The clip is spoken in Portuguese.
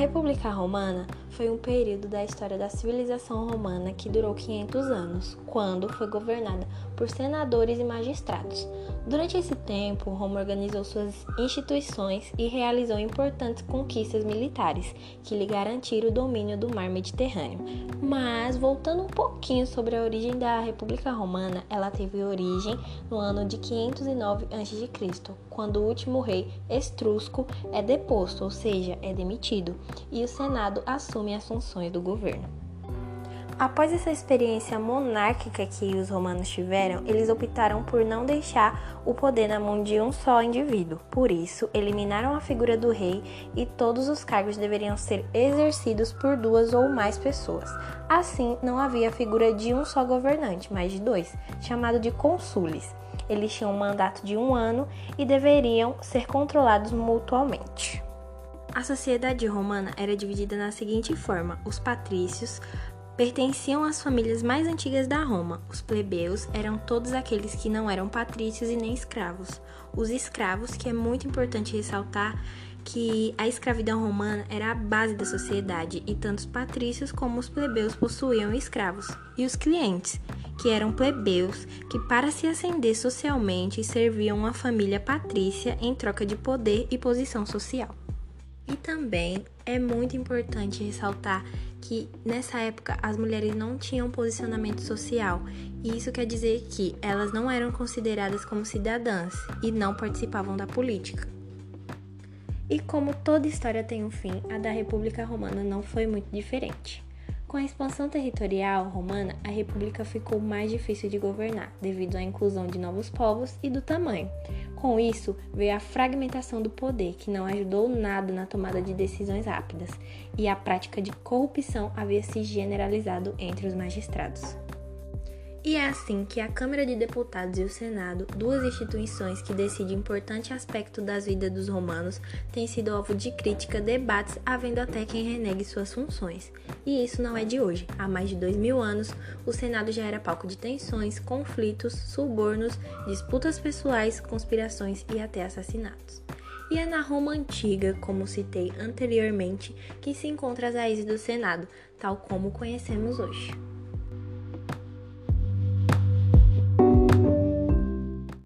República Romana foi um período da história da civilização romana que durou 500 anos, quando foi governada por senadores e magistrados. Durante esse tempo, Roma organizou suas instituições e realizou importantes conquistas militares que lhe garantiram o domínio do mar Mediterrâneo. Mas, voltando um pouquinho sobre a origem da República Romana, ela teve origem no ano de 509 a.C., quando o último rei estrusco é deposto, ou seja, é demitido, e o Senado assume as funções do governo. Após essa experiência monárquica que os romanos tiveram, eles optaram por não deixar o poder na mão de um só indivíduo. Por isso, eliminaram a figura do rei e todos os cargos deveriam ser exercidos por duas ou mais pessoas. Assim, não havia a figura de um só governante, mas de dois, chamado de consules. Eles tinham um mandato de um ano e deveriam ser controlados mutuamente. A sociedade romana era dividida na seguinte forma: os patrícios pertenciam às famílias mais antigas da Roma. Os plebeus eram todos aqueles que não eram patrícios e nem escravos. Os escravos, que é muito importante ressaltar que a escravidão romana era a base da sociedade e tanto os patrícios como os plebeus possuíam escravos. E os clientes, que eram plebeus que, para se ascender socialmente, serviam uma família patrícia em troca de poder e posição social. E também é muito importante ressaltar que nessa época as mulheres não tinham posicionamento social, e isso quer dizer que elas não eram consideradas como cidadãs e não participavam da política. E como toda história tem um fim, a da República Romana não foi muito diferente. Com a expansão territorial romana, a república ficou mais difícil de governar, devido à inclusão de novos povos e do tamanho. Com isso, veio a fragmentação do poder, que não ajudou nada na tomada de decisões rápidas, e a prática de corrupção havia se generalizado entre os magistrados. E é assim que a Câmara de Deputados e o Senado, duas instituições que decidem importante aspecto das vidas dos romanos, têm sido alvo de crítica, debates, havendo até quem renegue suas funções. E isso não é de hoje. Há mais de dois mil anos, o Senado já era palco de tensões, conflitos, subornos, disputas pessoais, conspirações e até assassinatos. E é na Roma antiga, como citei anteriormente, que se encontra as raízes do Senado, tal como conhecemos hoje.